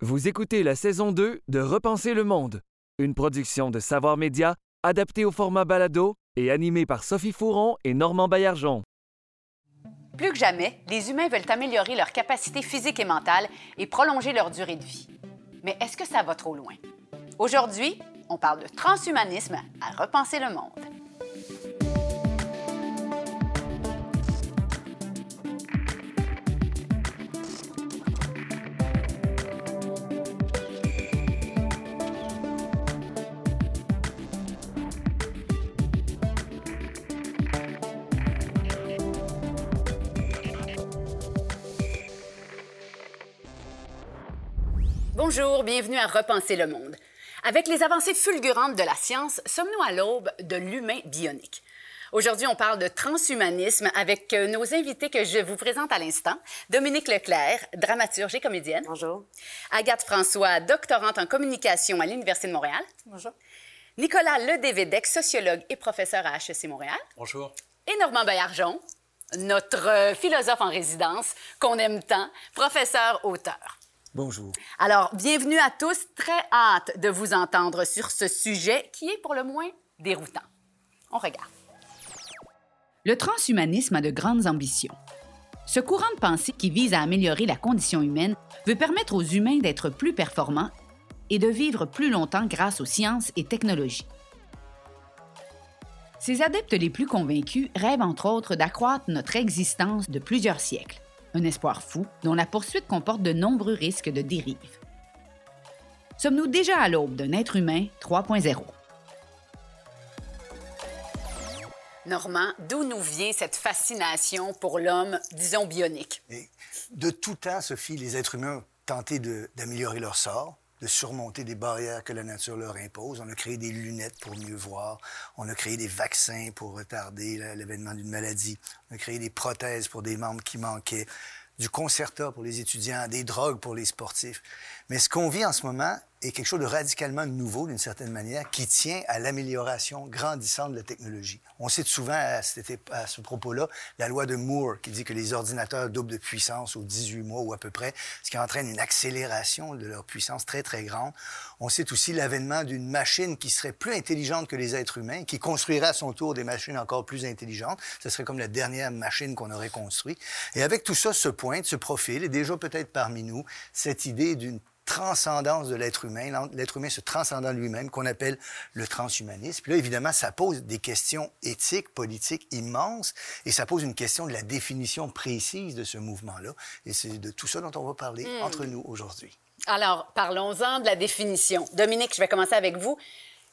Vous écoutez la saison 2 de Repenser le monde, une production de Savoir Média adaptée au format balado et animée par Sophie Fouron et Normand Baillargeon. Plus que jamais, les humains veulent améliorer leur capacité physique et mentale et prolonger leur durée de vie. Mais est-ce que ça va trop loin? Aujourd'hui, on parle de transhumanisme à repenser le monde. Bonjour, bienvenue à Repenser le monde. Avec les avancées fulgurantes de la science, sommes-nous à l'aube de l'humain bionique? Aujourd'hui, on parle de transhumanisme avec euh, nos invités que je vous présente à l'instant. Dominique Leclerc, dramaturge et comédienne. Bonjour. Agathe François, doctorante en communication à l'Université de Montréal. Bonjour. Nicolas Ledévédec, sociologue et professeur à HEC Montréal. Bonjour. Et Normand Baillargeon, notre euh, philosophe en résidence qu'on aime tant, professeur-auteur. Bonjour. Alors, bienvenue à tous. Très hâte de vous entendre sur ce sujet qui est pour le moins déroutant. On regarde. Le transhumanisme a de grandes ambitions. Ce courant de pensée qui vise à améliorer la condition humaine veut permettre aux humains d'être plus performants et de vivre plus longtemps grâce aux sciences et technologies. Ses adeptes les plus convaincus rêvent entre autres d'accroître notre existence de plusieurs siècles un espoir fou dont la poursuite comporte de nombreux risques de dérive. Sommes-nous déjà à l'aube d'un être humain 3.0? Normand, d'où nous vient cette fascination pour l'homme, disons, bionique? de tout temps, Sophie, les êtres humains ont tenté d'améliorer leur sort de surmonter des barrières que la nature leur impose. On a créé des lunettes pour mieux voir. On a créé des vaccins pour retarder l'événement d'une maladie. On a créé des prothèses pour des membres qui manquaient, du concerta pour les étudiants, des drogues pour les sportifs. Mais ce qu'on vit en ce moment est quelque chose de radicalement nouveau, d'une certaine manière, qui tient à l'amélioration grandissante de la technologie. On cite souvent à, ce propos-là la loi de Moore qui dit que les ordinateurs doublent de puissance aux 18 mois ou à peu près, ce qui entraîne une accélération de leur puissance très, très grande. On cite aussi l'avènement d'une machine qui serait plus intelligente que les êtres humains, qui construirait à son tour des machines encore plus intelligentes. Ce serait comme la dernière machine qu'on aurait construite. Et avec tout ça se pointe, se profile, et déjà peut-être parmi nous, cette idée d'une transcendance de l'être humain, l'être humain se transcendant lui-même, qu'on appelle le transhumanisme. Puis là, évidemment, ça pose des questions éthiques, politiques immenses, et ça pose une question de la définition précise de ce mouvement-là. Et c'est de tout ça dont on va parler hmm. entre nous aujourd'hui. Alors, parlons-en de la définition. Dominique, je vais commencer avec vous.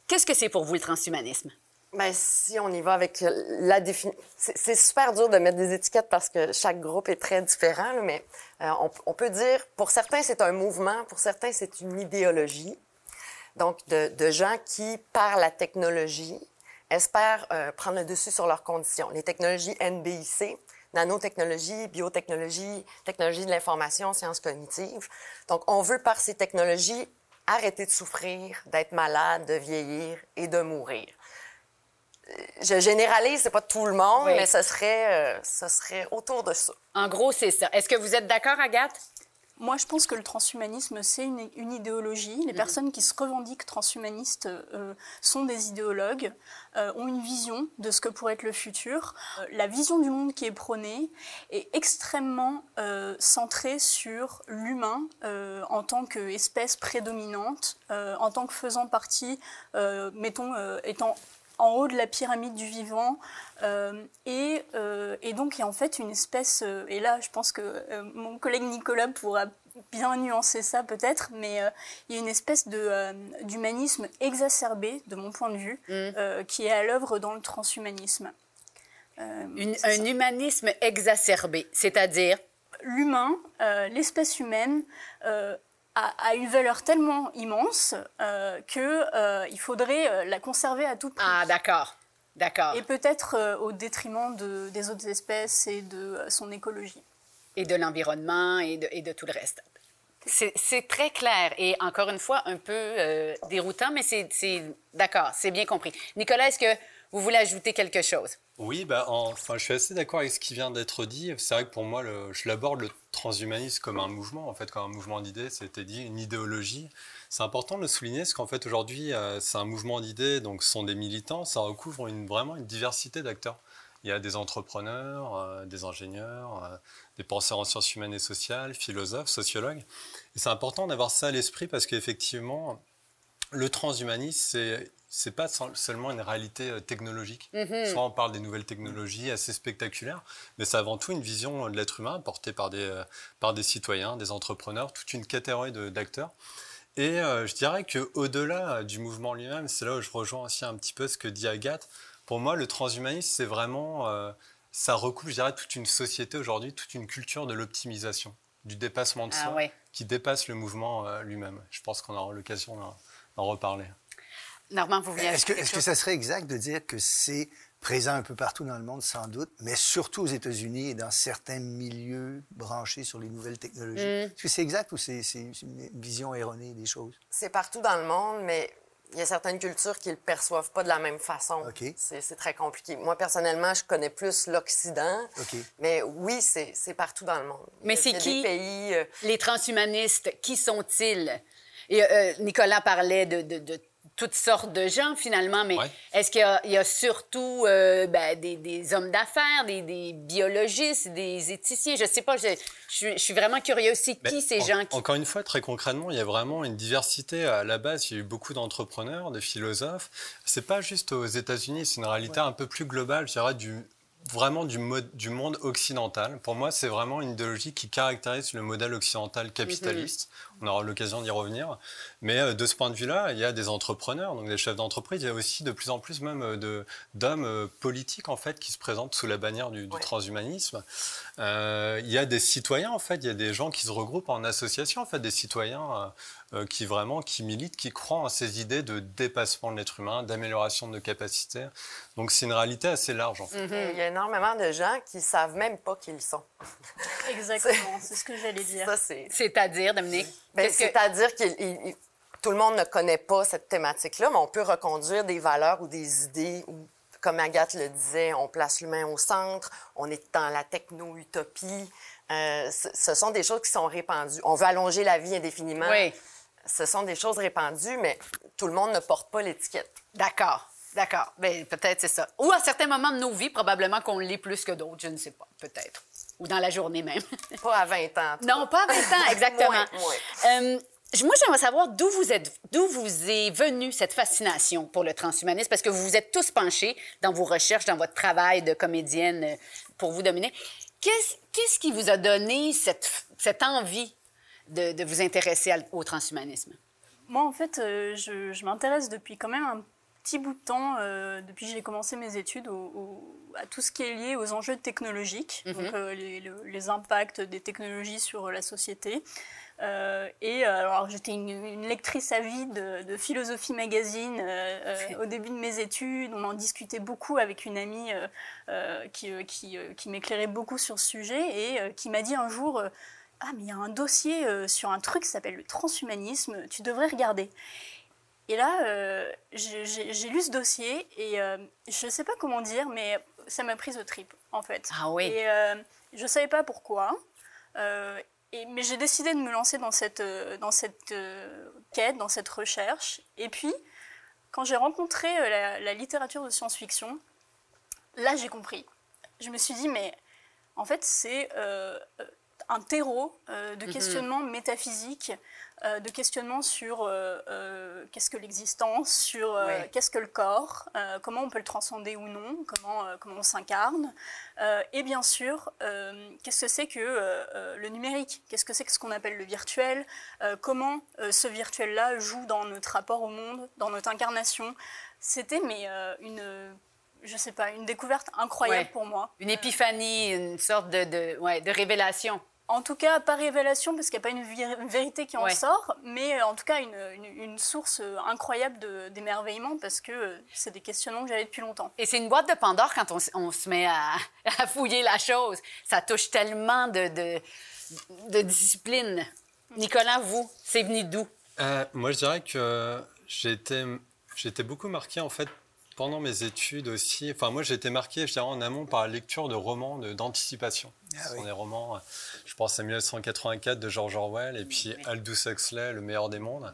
Qu'est-ce que c'est pour vous le transhumanisme? Bien, si on y va avec la définition... C'est super dur de mettre des étiquettes parce que chaque groupe est très différent, mais euh, on, peut dire, pour certains, c'est un mouvement, pour certains, c'est une idéologie. Donc, de, gens qui, par la technologie, espèrent euh, prendre le dessus sur leurs conditions. Les technologies NBIC, nanotechnologie, biotechnologie, technologie de l'information, sciences cognitives. Donc, on veut, par ces technologies, arrêter de souffrir, d'être malade, de vieillir et de mourir je généralise, c'est pas tout le monde, mais ce serait, euh, ce serait autour de ça. En gros, c'est ça. Est-ce que vous êtes d'accord, Agathe? Moi, je pense que le transhumanisme, c'est une, idéologie. Les mhm. personnes qui se revendiquent transhumanistes euh, sont des idéologues, euh, ont une vision de ce que pourrait être le futur. la vision du monde qui est prônée est extrêmement centrée sur l'humain en tant qu'espèce prédominante, en tant que faisant partie, mettons, étant en haut de la pyramide du vivant. Euh, et, euh, et, donc, il y a en fait une espèce, euh, et là, je pense que mon collègue Nicolas pourra bien nuancer ça peut-être, mais il y a une espèce d'humanisme exacerbé, de mon point de vue, mm. qui est à l'œuvre dans le transhumanisme. un humanisme exacerbé, c'est-à-dire L'humain, l'espèce humaine, a, une valeur tellement immense euh, qu'il euh, faudrait euh, la conserver à tout prix. Ah, d'accord. D'accord. Et peut-être au détriment de, des autres espèces et de son écologie. Et de l'environnement et de, et de, tout le reste. C'est très clair et encore une fois un peu déroutant, mais c'est d'accord, c'est bien compris. Nicolas, est-ce que vous voulez ajouter quelque chose? Oui, bah, enfin, je suis assez d'accord avec ce qui vient d'être dit. C'est vrai que pour moi, je l'aborde le transhumanisme comme un mouvement, en fait, comme un mouvement d'idées, c'était dit, une idéologie. C'est important de le souligner, parce qu'en fait, aujourd'hui, euh, c'est un mouvement d'idées, donc ce sont des militants, ça recouvre vraiment une diversité d'acteurs. Il y a des entrepreneurs, euh, des ingénieurs, euh, des penseurs en sciences humaines et sociales, philosophes, sociologues. Et c'est important d'avoir ça à l'esprit parce qu'effectivement, le transhumanisme, c'est c'est pas seulement une réalité euh, technologique. Mm-hmm. Soit on parle des nouvelles technologies assez spectaculaires, mais c'est avant tout une vision de l'être humain portée par des, euh, par des citoyens, des entrepreneurs, toute une catégorie d'acteurs. Et euh, je dirais qu'au-delà du mouvement lui-même, c'est là où je rejoins aussi un petit peu ce que dit Agathe. Pour moi, le transhumanisme, c'est vraiment, ça recoupe, je dirais, toute une société aujourd'hui, toute une culture de l'optimisation, du dépassement de ah soi, qui dépasse le mouvement lui-même. Je pense qu'on aura l'occasion d'en reparler. Normand, vous venez Est-ce que, est que ça serait exact de dire que c'est présent un peu partout dans le monde, sans doute, mais surtout aux États-Unis et dans certains milieux branchés sur les nouvelles technologies? Mm. Est-ce que c'est exact ou c'est une vision erronée des choses? C'est partout dans le monde, mais il y a certaines cultures qui ne le perçoivent pas de la même façon. C'est très compliqué. Moi, personnellement, je connais plus l'Occident. Mais oui, c'est partout dans le monde. Mais c'est qui pays, euh, les transhumanistes? Qui sont-ils? Et euh, Nicolas parlait de, de toutes sortes de gens, finalement, mais est-ce qu'il y, a surtout euh, ben, des, hommes d'affaires, des, biologistes, des éthiciens? Je ne sais pas, je, suis vraiment curieux aussi. qui ces gens qui... Encore une fois, très concrètement, il y a vraiment une diversité. À la base, il y a eu beaucoup d'entrepreneurs, de philosophes. C'est pas juste aux États-Unis, c'est une réalité un peu plus globale, je dirais, du, vraiment du, du monde occidental. Pour moi, c'est vraiment une idéologie qui caractérise le modèle occidental capitaliste. Mm-hmm. On aura l'occasion d'y revenir. Mais euh, de ce point de vue-là, il y a des entrepreneurs, donc des chefs d'entreprise. Il y a aussi de plus en plus même euh, d'hommes euh, politiques en fait qui se présentent sous la bannière du, transhumanisme. il y a des citoyens en fait. Il y a des gens qui se regroupent en association en fait, des citoyens qui vraiment qui militent, qui croient en ces idées de dépassement de l'être humain, d'amélioration de nos capacités. Donc c'est une réalité assez large en fait. Mm-hmm. Il y a énormément de gens qui savent même pas qui ils sont. Exactement, c'est ce que j'allais dire. C'est-à-dire, Dominique ben, c'est-à-dire que tout le monde ne connaît pas cette thématique-là, mais on peut reconduire des valeurs ou des idées où, comme Agathe le disait, on place l'humain au centre, on est dans la techno-utopie. Euh, ce sont des choses qui sont répandues. On veut allonger la vie indéfiniment. Oui. Ce sont des choses répandues, mais tout le monde ne porte pas l'étiquette. D'accord. D'accord. Bien, peut-être c'est ça. Ou à certains moments de nos vies, probablement qu'on l'est plus que d'autres, je ne sais pas. Peut-être ou dans la journée même. pas à 20 ans. Non, pas à 20 ans, exactement. Euh, moi, j'aimerais savoir d'où vous êtes, d'où vous est venue cette fascination pour le transhumanisme, parce que vous vous êtes tous penchés dans vos recherches, dans votre travail de comédienne euh, pour vous dominer. Qu'est-ce, qui vous a donné cette, cette envie de, de vous intéresser au transhumanisme? Moi, en fait, euh, je, je m'intéresse depuis quand même un petit bout de temps, euh, depuis que j'ai commencé mes études, à tout ce qui est lié aux enjeux technologiques, mhm. donc euh, les, impacts des technologies sur la société. Euh, et alors j'étais une, lectrice avide de, de Philosophie Magazine au début de mes études. On en discutait beaucoup avec une amie qui, qui, qui m'éclairait beaucoup sur ce sujet et qui m'a dit un jour ah mais il y a un dossier sur un truc qui s'appelle le transhumanisme, tu devrais regarder. Et là, euh, j'ai lu ce dossier et euh, je ne sais pas comment dire, mais ça m'a prise au trip, en fait. Ah oui. Et euh, je ne savais pas pourquoi. Et, mais j'ai décidé de me lancer dans cette, dans cette quête, dans cette recherche. Et puis, quand j'ai rencontré la, la, littérature de science-fiction, là, j'ai compris. Je me suis dit, mais en fait, c'est un terreau de mhm. questionnement métaphysique euh, de questionnement sur euh, euh, qu'est-ce que l'existence, sur qu'est-ce que le corps, comment on peut le transcender ou non, comment, comment on s'incarne, et bien sûr, qu'est-ce que c'est que le numérique, qu'est-ce que c'est que ce qu'on appelle le virtuel, comment ce virtuel-là joue dans notre rapport au monde, dans notre incarnation? C'était mais une je sais pas, une découverte incroyable pour moi. Une épiphanie, une sorte de, de, de révélation. En tout cas, pas révélation, parce qu'il n'y a pas une vérité qui en sort, mais euh, en tout cas une, source euh, incroyable d'émerveillement, parce que euh, c'est des questionnements que j'avais depuis longtemps. Et c'est une boîte de Pandore quand on, se met à, fouiller la chose. Ça touche tellement de, de, disciplines. Nicolas, vous, c'est venu d'où? moi, je dirais que j'ai été, beaucoup marqué, en fait, pendant mes études aussi, enfin moi j'ai été marqué, je dirais, en amont par la lecture de romans d'anticipation. Ah, ce sont des romans, je pense à 1984 de George Orwell et puis Aldous Huxley, Le meilleur des mondes.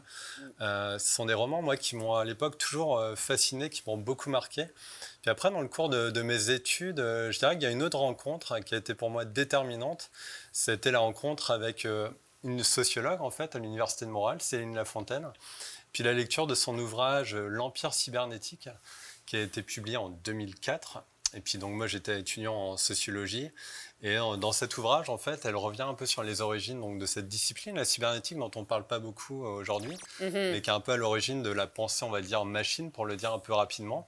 Euh, ce sont des romans, moi, qui m'ont à l'époque toujours euh, fasciné, qui m'ont beaucoup marqué. Puis après, dans le cours de, mes études, euh, je dirais qu'il y a une autre rencontre qui a été pour moi déterminante. C'était la rencontre avec une sociologue, en fait, à l'Université de Montréal, Céline Lafontaine. Puis la lecture de son ouvrage L'Empire cybernétique, qui a été publié en 2004. Et puis donc moi j'étais étudiant en sociologie et euh, dans cet ouvrage en fait elle revient un peu sur les origines donc de cette discipline la cybernétique dont on parle pas beaucoup euh, aujourd'hui mhm. mais qui est un peu à l'origine de la pensée on va dire machine pour le dire un peu rapidement.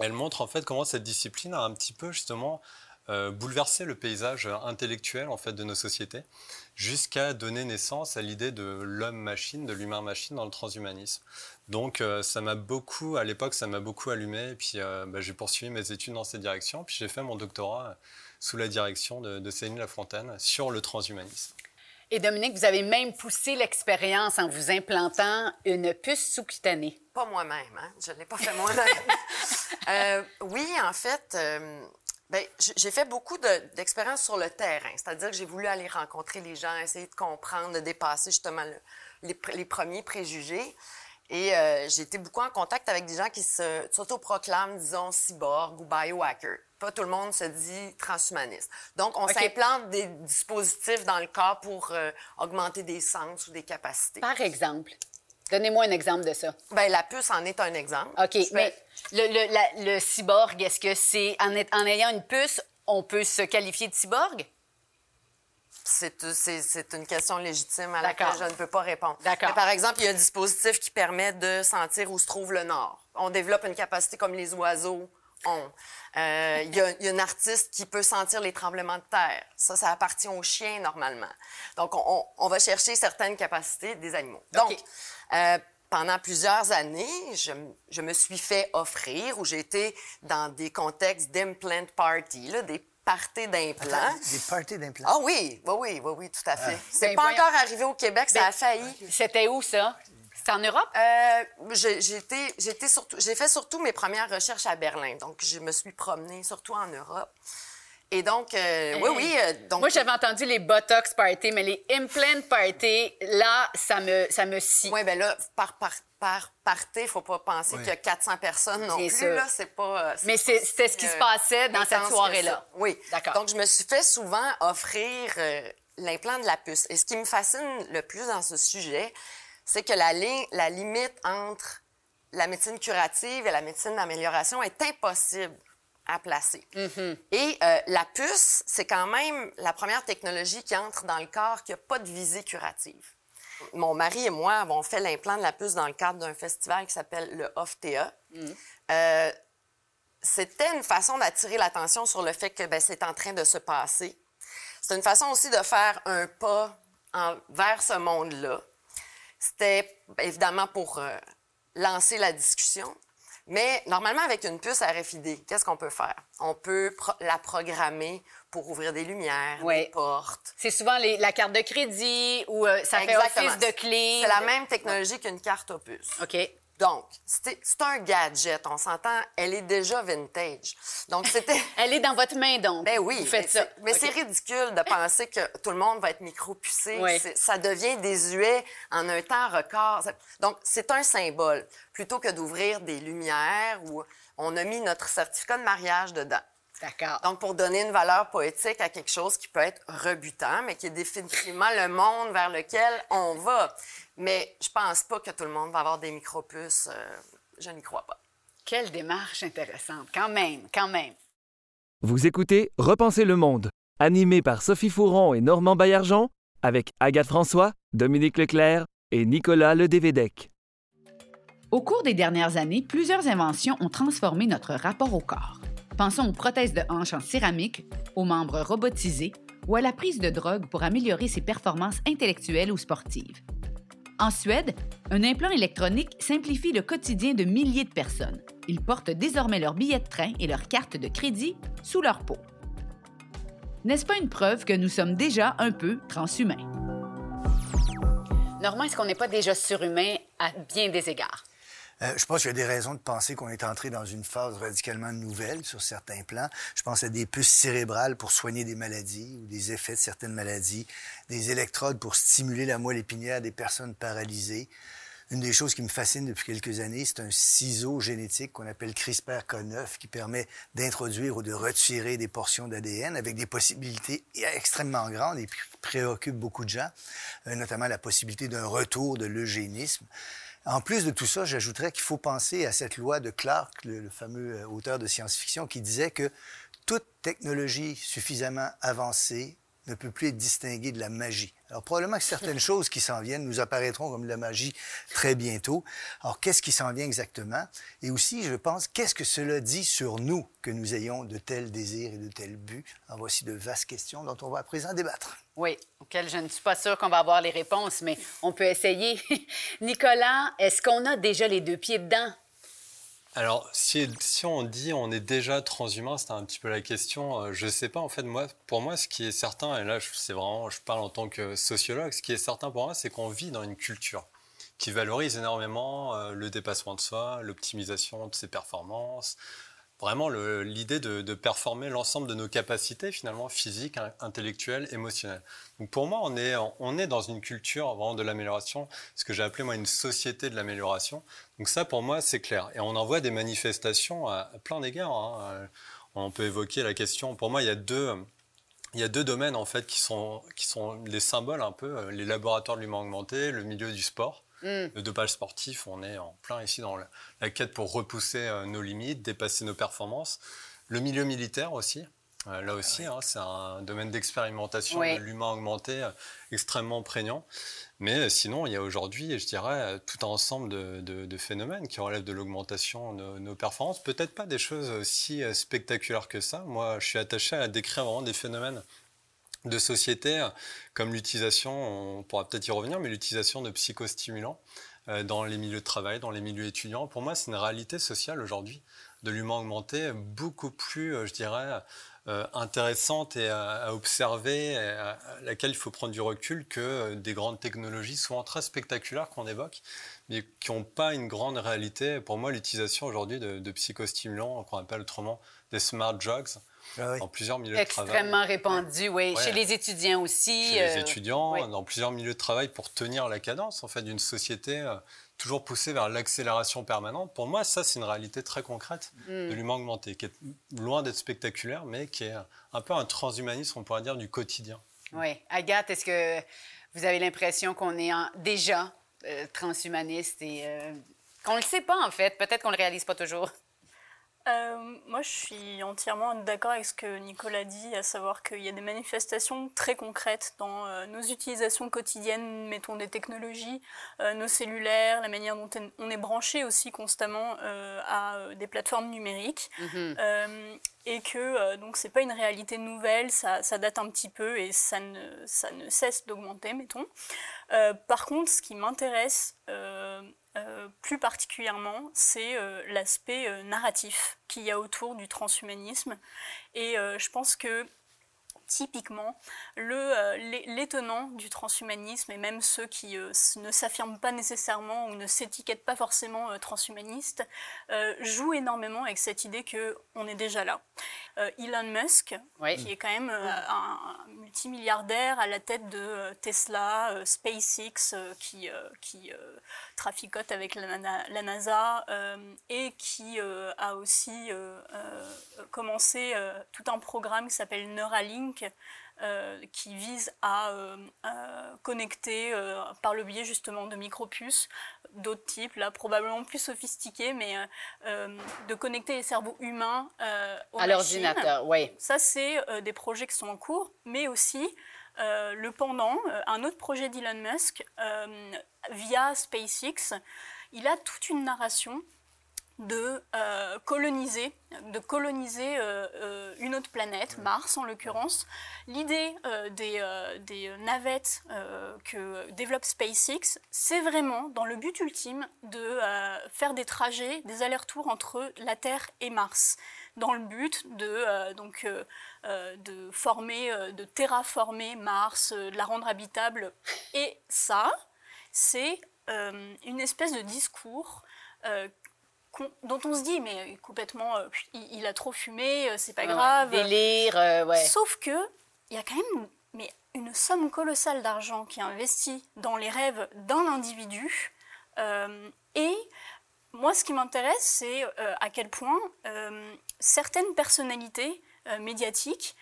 Elle montre en fait comment cette discipline a un petit peu justement euh, bouleversé le paysage intellectuel en fait de nos sociétés jusqu'à donner naissance à l'idée de l'homme-machine, de l'humain-machine dans le transhumanisme. Donc euh, ça m'a beaucoup, à l'époque, ça m'a beaucoup allumé. Et puis euh, bah, j'ai poursuivi mes études dans cette direction. Puis j'ai fait mon doctorat sous la direction de, de Céline Lafontaine sur le transhumanisme. Et Dominique, vous avez même poussé l'expérience en vous implantant une puce sous-cutanée. Pas moi-même, hein? je ne l'ai pas fait moi-même. Euh, oui, en fait, j'ai fait beaucoup d'expériences sur le terrain, c'est-à-dire que j'ai voulu aller rencontrer les gens, essayer de comprendre, de dépasser justement les, les, premiers préjugés. Et euh, j'ai été beaucoup en contact avec des gens qui s'autoproclament, disons, cyborg ou biohacker. Pas tout le monde se dit transhumaniste. Donc, on s'implante des dispositifs dans le corps pour euh, augmenter des sens ou des capacités. Par exemple? Donnez-moi un exemple de ça. Bien, la puce en est un exemple. OK, mais le, le, cyborg, est-ce que c'est en, en ayant une puce, on peut se qualifier de cyborg? c'est une question légitime à laquelle je ne peux pas répondre. par exemple, il y a un dispositif qui permet de sentir où se trouve le nord. On développe une capacité comme les oiseaux ont. Euh, il, y a, une artiste qui peut sentir les tremblements de terre. Ça, ça appartient aux chiens normalement. Donc, on, va chercher certaines capacités des animaux. Donc, euh, pendant plusieurs années, je, je, me suis fait offrir, ou j'ai été dans des contextes d'implant party, là, des parties d'implants. Des parties d'implants? Ah oui, oui, oui, oui, oui, tout à fait. Ah. C'est ben, pas encore arrivé au Québec, ça a ben, failli. C'était où, ça? C'est en Europe? Euh, j'ai fait surtout mes premières recherches à Berlin. Donc, je me suis promenée surtout en Europe. Et donc, euh, oui, oui. Euh, donc... Moi, j'avais entendu les Botox party, mais les implant party, là, ça me, ça me scie. Oui, bien là, par, par, par party, il faut pas penser qu'il y a 400 personnes non plus. Là, c'est pas. Euh, mais c'était ce qui se passait dans cette soirée-là. Oui. D'accord. Donc, je me suis fait souvent offrir l'implant de la puce. Et ce qui me fascine le plus dans ce sujet, c'est que la, la limite entre la médecine curative et la médecine d'amélioration est impossible à placer. Mm-hmm. Et euh, la puce, c'est quand même la première technologie qui entre dans le corps qui n'a pas de visée curative. Mon mari et moi avons fait l'implant de la puce dans le cadre d'un festival qui s'appelle le OFTA. Mm. Euh, c'était une façon d'attirer l'attention sur le fait que ben, c'est en train de se passer. C'est une façon aussi de faire un pas vers ce monde-là. C'était évidemment pour euh, lancer la discussion, mais normalement, avec une puce RFID, qu'est-ce qu'on peut faire? On peut la programmer pour ouvrir des lumières, des portes. C'est souvent la carte de crédit ou euh, ça fait office de clé. C'est la même technologie qu'une carte puces. OK. Donc, c'est un gadget, on s'entend, elle est déjà vintage. Donc, c'était... elle est dans votre main, donc. Ben oui. Vous faites ça. Mais c'est ridicule de penser que tout le monde va être micro-pucé. Ça devient désuet en un temps record. Donc, c'est un symbole. Plutôt que d'ouvrir des lumières où on a mis notre certificat de mariage dedans. D'accord. Donc, pour donner une valeur poétique à quelque chose qui peut être rebutant, mais qui est définitivement le monde vers lequel on va. Mais je pense pas que tout le monde va avoir des micropuces. Euh, je n'y crois pas. Quelle démarche intéressante. Quand même, quand même. Vous écoutez Repenser le monde, animé par Sophie Fouron et Normand Baillargeon, avec Agathe François, Dominique Leclerc et Nicolas Ledévédec. Au cours des dernières années, plusieurs inventions ont transformé notre rapport au corps. Pensons aux prothèses de hanche en céramique, aux membres robotisés ou à la prise de drogue pour améliorer ses performances intellectuelles ou sportives. En Suède, un implant électronique simplifie le quotidien de milliers de personnes. Ils portent désormais leur billet de train et leur carte de crédit sous leur peau. N'est-ce pas une preuve que nous sommes déjà un peu transhumains? Normand, est-ce qu'on n'est pas déjà surhumain à bien des égards? Euh, je pense qu'il y a des raisons de penser qu'on est entré dans une phase radicalement nouvelle sur certains plans. Je pense à des puces cérébrales pour soigner des maladies ou des effets de certaines maladies, des électrodes pour stimuler la moelle épinière des personnes paralysées. Une des choses qui me fascine depuis quelques années, c'est un ciseau génétique qu'on appelle CRISPR-Cas9 qui permet d'introduire ou de retirer des portions d'ADN avec des possibilités extrêmement grandes et qui préoccupent beaucoup de gens, euh, notamment la possibilité d'un retour de l'eugénisme. En plus de tout ça, j'ajouterais qu'il faut penser à cette loi de Clark, le, fameux euh, auteur de science-fiction, qui disait que toute technologie suffisamment avancée ne peut plus être distinguée de la magie. Alors probablement que certaines choses qui s'en viennent nous apparaîtront comme de la magie très bientôt. Alors qu'est-ce qui s'en vient exactement? Et aussi, je pense, qu'est-ce que cela dit sur nous que nous ayons de tels désirs et de tels buts? Alors voici de vastes questions dont on va à présent débattre. Oui, auxquelles je ne suis pas sûre qu'on va avoir les réponses, mais on peut essayer. Nicolas, est-ce qu'on a déjà les deux pieds dedans? Alors, si, on dit on est déjà transhumain, c'est un petit peu la question. Euh, je ne sais pas, en fait, moi, pour moi, ce qui est certain, et là, c'est vraiment, je parle en tant que sociologue, ce qui est certain pour moi, c'est qu'on vit dans une culture qui valorise énormément euh, le dépassement de soi, l'optimisation de ses performances, vraiment l'idée de, performer l'ensemble de nos capacités finalement physiques, intellectuelles, émotionnelles. Donc pour moi, on est, on est dans une culture vraiment de l'amélioration, ce que j'ai appelé moi une société de l'amélioration. Donc ça, pour moi, c'est clair. Et on en voit des manifestations à, plein d'égards. Hein. On peut évoquer la question. Pour moi, il y a deux. Il y a deux domaines en fait qui sont, qui sont les symboles un peu, les laboratoires de l'humain augmenté, le milieu du sport. Mm. Le dopage sportif, on est en plein ici dans la, quête pour repousser euh, nos limites, dépasser nos performances. Le milieu militaire aussi. Euh, là aussi, hein, c'est un domaine d'expérimentation de l'humain augmenté euh, extrêmement prégnant. Mais sinon, il y a aujourd'hui, je dirais, tout un ensemble de, phénomènes qui relèvent de l'augmentation de nos performances. Peut-être pas des choses aussi spectaculaires que ça. Moi, je suis attaché à décrire vraiment des phénomènes de société, comme l'utilisation, on pourra peut-être y revenir, mais l'utilisation de psychostimulants euh, dans les milieux de travail, dans les milieux étudiants. Pour moi, c'est une réalité sociale aujourd'hui de l'humain augmenté beaucoup plus, euh, je dirais, euh, intéressante et à, observer, à, laquelle il faut prendre du recul que des grandes technologies, souvent très spectaculaires qu'on évoque, mais qui n'ont pas une grande réalité. Pour moi, l'utilisation aujourd'hui de, de psychostimulants, qu'on appelle autrement des smart drugs, ah dans plusieurs milieux de travail. Extrêmement répandu, oui. Chez les étudiants aussi. Chez les euh, étudiants, dans plusieurs milieux de travail pour tenir la cadence en fait d'une société euh, toujours poussée vers l'accélération permanente. Pour moi, ça, c'est une réalité très concrète de hmm. l'humain augmenté, qui est loin d'être spectaculaire, mais qui est un peu un transhumanisme, on pourrait dire, du quotidien. Oui. Agathe, est-ce que vous avez l'impression qu'on est déjà euh, transhumaniste et qu'on ne le sait pas, en fait? Peut-être qu'on ne le réalise pas toujours. Euh, moi, je suis entièrement d'accord avec ce que Nicolas dit, à savoir qu'il y a des manifestations très concrètes dans euh, nos utilisations quotidiennes, mettons des technologies, euh, nos cellulaires, la manière dont on est branché aussi constamment à des plateformes numériques, mhm. Et que donc c'est pas une réalité nouvelle, ça, date un petit peu et ça ne, ça ne cesse d'augmenter, mettons. par contre, ce qui m'intéresse euh, plus particulièrement, c'est euh, l'aspect euh, narratif qu'il y a autour du transhumanisme. Et je pense que typiquement euh, l'étonnant du transhumanisme et même ceux qui euh, ne s'affirment pas nécessairement ou ne s'étiquettent pas forcément euh, transhumanistes jouent énormément avec cette idée que on est déjà là. Elon Musk, qui est quand même un, multimilliardaire à la tête de Tesla, SpaceX, qui, qui traficote avec la, la NASA et qui a aussi commencé tout un programme qui s'appelle Neuralink euh, qui vise à euh, connecter euh, par le biais justement de micropuces d'autres types, là probablement plus sophistiqués, mais de connecter les cerveaux humains aux à l'ordinateur. Oui. Ça, c'est des projets qui sont en cours, mais aussi le pendant, un autre projet d'Elon Musk via SpaceX, il a toute une narration de euh, coloniser, de coloniser euh, euh, une autre planète, Mars en l'occurrence. L'idée des, des, navettes que développe SpaceX, c'est vraiment dans le but ultime de faire des trajets, des allers-retours entre la Terre et Mars, dans le but de, donc, de former, de terraformer Mars, de la rendre habitable. Et ça, c'est une espèce de discours dont on se dit mais complètement il, a trop fumé, c'est pas grave. Délire, ouais. Sauf que il y a quand même mais une somme colossale d'argent qui est investie dans les rêves d'un individu et moi, ce qui m'intéresse, c'est euh, à quel point euh, certaines personnalités euh, médiatiques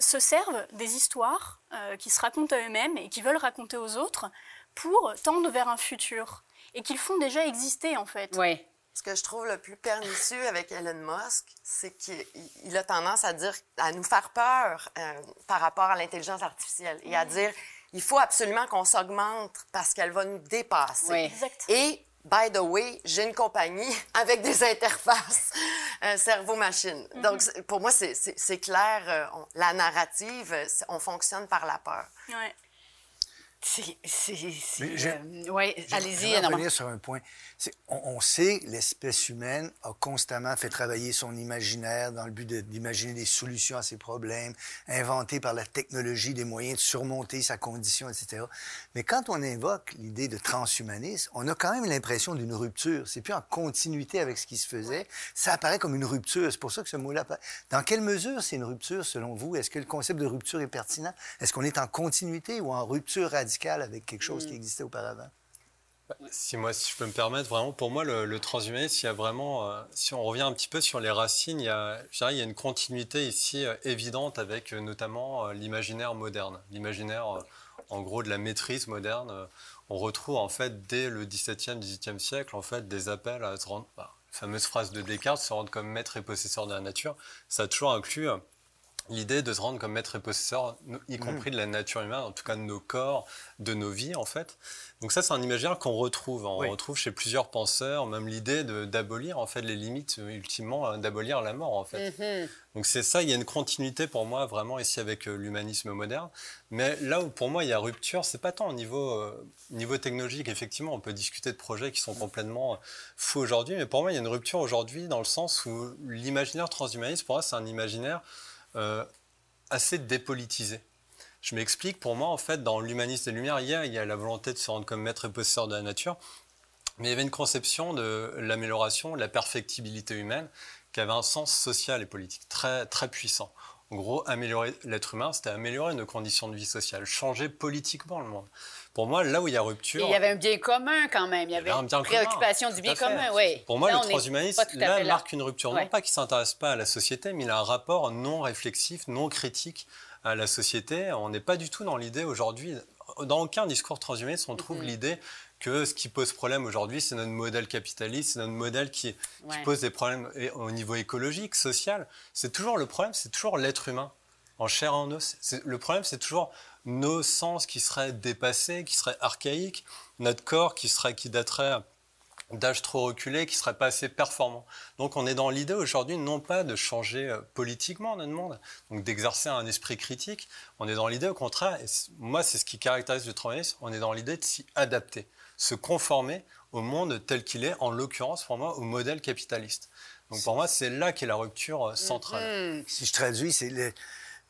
se servent des histoires qui se racontent à eux-mêmes et qui veulent raconter aux autres pour tendre vers un futur et qu'ils font déjà exister en fait. Oui. Ce que je trouve le plus pernicieux avec Elon Musk, c'est qu'il a tendance à dire, à nous faire peur par rapport à l'intelligence artificielle et à dire, il faut absolument qu'on s'augmente parce qu'elle va nous dépasser. Oui. Exact. Et by the way, j'ai une compagnie avec des interfaces euh, cerveau-machine. Mhm. Donc, pour moi, c'est clair, euh, la narrative, on fonctionne par la peur. Ouais. Euh, oui, allez-y, Je revenir sur un point. On, on, sait l'espèce humaine a constamment fait travailler son imaginaire dans le but d'imaginer des solutions à ses problèmes, inventer par la technologie des moyens de surmonter sa condition, etc. Mais quand on invoque l'idée de transhumanisme, on a quand même l'impression d'une rupture. C'est plus en continuité avec ce qui se faisait. Ça apparaît comme une rupture. C'est pour ça que ce mot-là. Dans quelle mesure c'est une rupture selon vous? Est-ce que le concept de rupture est pertinent? Est-ce qu'on est en continuité ou en rupture radicale avec quelque chose qui mm. existait auparavant. Si moi, si je peux me permettre, vraiment, pour moi, le, transhumanisme, il y a vraiment, euh, si on revient un petit peu sur les racines, il y a, je dirais, il y a une continuité ici euh, évidente avec euh, notamment l'imaginaire moderne, l'imaginaire, en gros, de la maîtrise moderne. on retrouve en fait dès le XVIIe, XVIIIe siècle, en fait, des appels à se rendre, bah, fameuse phrase de Descartes, se rendre comme maître et possesseur de la nature. Ça a toujours inclus l'idée de se rendre comme maître et possesseur, y mm. compris de la nature humaine, en tout cas de nos corps, de nos vies en fait. Donc ça, c'est un imaginaire qu'on retrouve. On retrouve chez plusieurs penseurs, même l'idée d'abolir en fait les limites, euh, ultimement euh, d'abolir la mort en fait. Mm-hmm. Donc c'est ça, il y a une continuité pour moi vraiment ici avec euh, l'humanisme moderne. Mais là où pour moi il y a rupture, c'est pas tant au niveau, niveau technologique. Effectivement, on peut discuter de projets qui sont complètement fous aujourd'hui, mais pour moi il y a une rupture aujourd'hui dans le sens où l'imaginaire transhumaniste, pour moi, c'est un imaginaire euh, assez dépolitisé. Je m'explique, pour moi, en fait, dans l'humaniste des Lumières, il y, a, il y a la volonté de se rendre comme maître et possesseur de la nature, mais il y avait une conception de l'amélioration, de la perfectibilité humaine, qui avait un sens social et politique très, très puissant. En gros, améliorer l'être humain, c'était améliorer nos conditions de vie sociale, changer politiquement le monde. Pour moi, là où il y a rupture. il y avait un bien commun quand même. Il y avait, une préoccupation du bien commun, oui. Pour moi, le transhumanisme, là, marque une rupture. Non pas qu'il ne s'intéresse pas à la société, mais il a un rapport non réflexif, non critique à la société. On n'est pas du tout dans l'idée aujourd'hui. Dans aucun discours transhumaniste, on trouve l'idée que ce qui pose problème aujourd'hui, c'est notre modèle capitaliste, c'est notre modèle qui, qui, pose des problèmes au niveau écologique, social. C'est toujours le problème, c'est toujours l'être humain, en chair et en os. Le problème, c'est toujours nos sens qui seraient dépassés, qui seraient archaïques, notre corps qui, serait, qui daterait d'âge trop reculé, qui serait pas assez performant. Donc on est dans l'idée aujourd'hui non pas de changer euh, politiquement notre monde, donc d'exercer un esprit critique, on est dans l'idée au contraire, et moi c'est ce qui caractérise le transhumanisme, on est dans l'idée de s'y adapter, se conformer au monde tel qu'il est, en l'occurrence pour moi au modèle capitaliste. Donc pour moi c'est là qu'est la rupture euh, centrale. Mm-hmm. Si je traduis, c'est le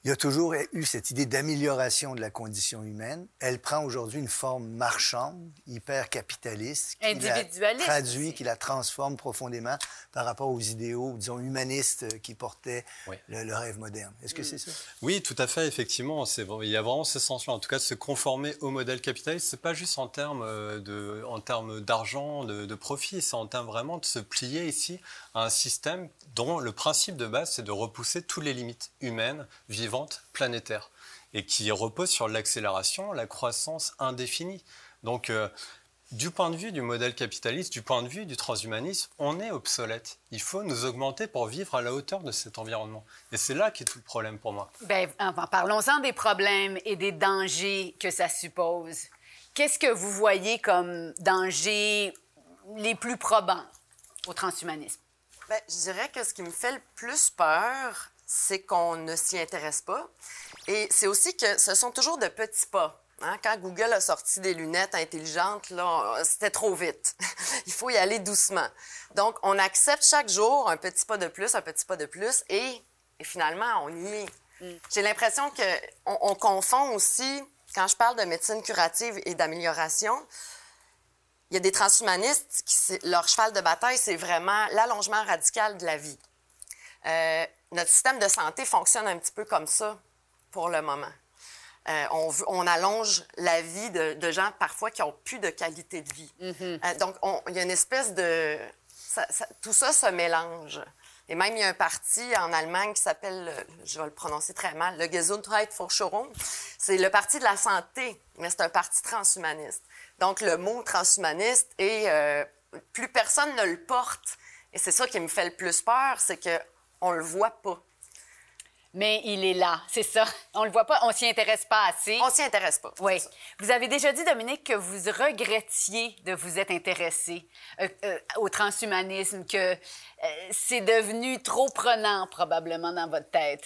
il y a toujours eu cette idée d'amélioration de la condition humaine. Elle prend aujourd'hui une forme marchande, hyper capitaliste, qui la traduit, qui la transforme profondément par rapport aux idéaux, disons, humanistes qui portaient le, rêve moderne. Est-ce que mm. c'est ça? Oui, tout à fait, effectivement. Il y a vraiment ce sens-là. En tout cas, de se conformer au modèle capitaliste, c'est pas juste en termes euh, de, en termes d'argent, de, de profit, c'est en termes vraiment de se plier ici à un système dont le principe de base, c'est de repousser toutes les limites humaines, vivantes, planétaires, et qui repose sur l'accélération, la croissance indéfinie. Donc, euh, du point de vue du modèle capitaliste, du point de vue du transhumanisme, on est obsolète. Il faut nous augmenter pour vivre à la hauteur de cet environnement. Et c'est là qu'est tout le problème pour moi. Ben, parlons-en des problèmes et des dangers que ça suppose. Qu'est-ce que vous voyez comme dangers les plus probants au transhumanisme? Bien, je dirais que ce qui me fait le plus peur, c'est qu'on ne s'y intéresse pas. Et c'est aussi que ce sont toujours de petits pas. Hein. Quand Google a sorti des lunettes intelligentes, là, c'était trop vite. Il faut y aller doucement. Donc, on accepte chaque jour un petit pas de plus, un petit pas de plus, et, finalement, on y est. Mm. J'ai l'impression qu'on on confond aussi, quand je parle de médecine curative et d'amélioration, il y a des transhumanistes qui, leur cheval de bataille, c'est vraiment l'allongement radical de la vie. Euh, notre système de santé fonctionne un petit peu comme ça pour le moment. Euh, on, on, allonge la vie de, gens parfois qui ont plus de qualité de vie. Mm-hmm. Euh, donc, il y a une espèce de... tout ça se mélange. Et même, il y a un parti en Allemagne qui s'appelle, je vais le prononcer très mal, le Gesundheitsforschung. C'est le parti de la santé, mais c'est un parti transhumaniste. Donc, le mot transhumaniste, et euh, plus personne ne le porte. Et c'est ça qui me fait le plus peur, c'est qu'on ne le voit pas. Mais il est là, c'est ça. On le voit pas, on s'y intéresse pas assez. On s'y intéresse pas. Oui. Vous avez déjà dit, Dominique, que vous regrettiez de vous être intéressé euh, euh, au transhumanisme, que c'est devenu trop prenant probablement dans votre tête.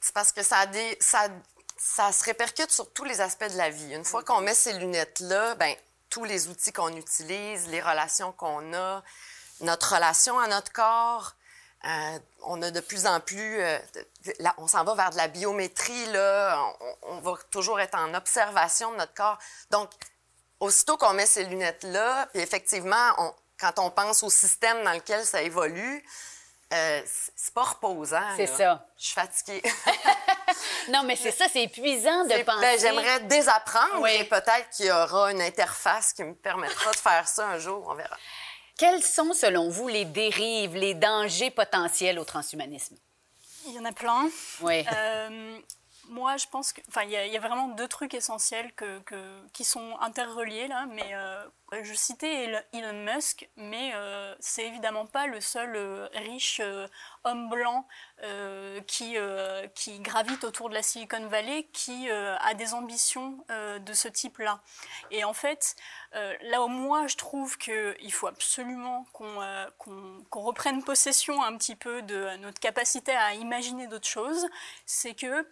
C'est parce que ça a, des, ça, ça se répercute sur tous les aspects de la vie. Une fois qu'on met ces lunettes-là, ben tous les outils qu'on utilise, les relations qu'on a, notre relation à notre corps, euh, on a de plus en plus, euh, là, on s'en va vers de la biométrie, là, on, va toujours être en observation de notre corps. Donc, aussitôt qu'on met ces lunettes-là, puis effectivement, quand on pense au système dans lequel ça évolue, euh, c'est pas reposant. C'est ça. Je suis fatiguée. non, mais c'est ça, c'est épuisant de ben, penser. J'aimerais désapprendre et peut-être qu'il y aura une interface qui me permettra de faire ça un jour, on verra. Quelles sont, selon vous, les dérives, les dangers potentiels au transhumanisme? Il y en a plein. Oui. Euh, moi, je pense qu'il y, y, a vraiment deux trucs essentiels que, qui sont interreliés là, mais euh, je citais Elon Musk, mais euh, c'est évidemment pas le seul euh, riche euh, homme blanc qui gravite autour de la Silicon Valley qui a des ambitions de ce type-là. Et en fait, là où moi je trouve qu'il faut absolument qu'on reprenne possession un petit peu de notre capacité à imaginer d'autres choses, c'est que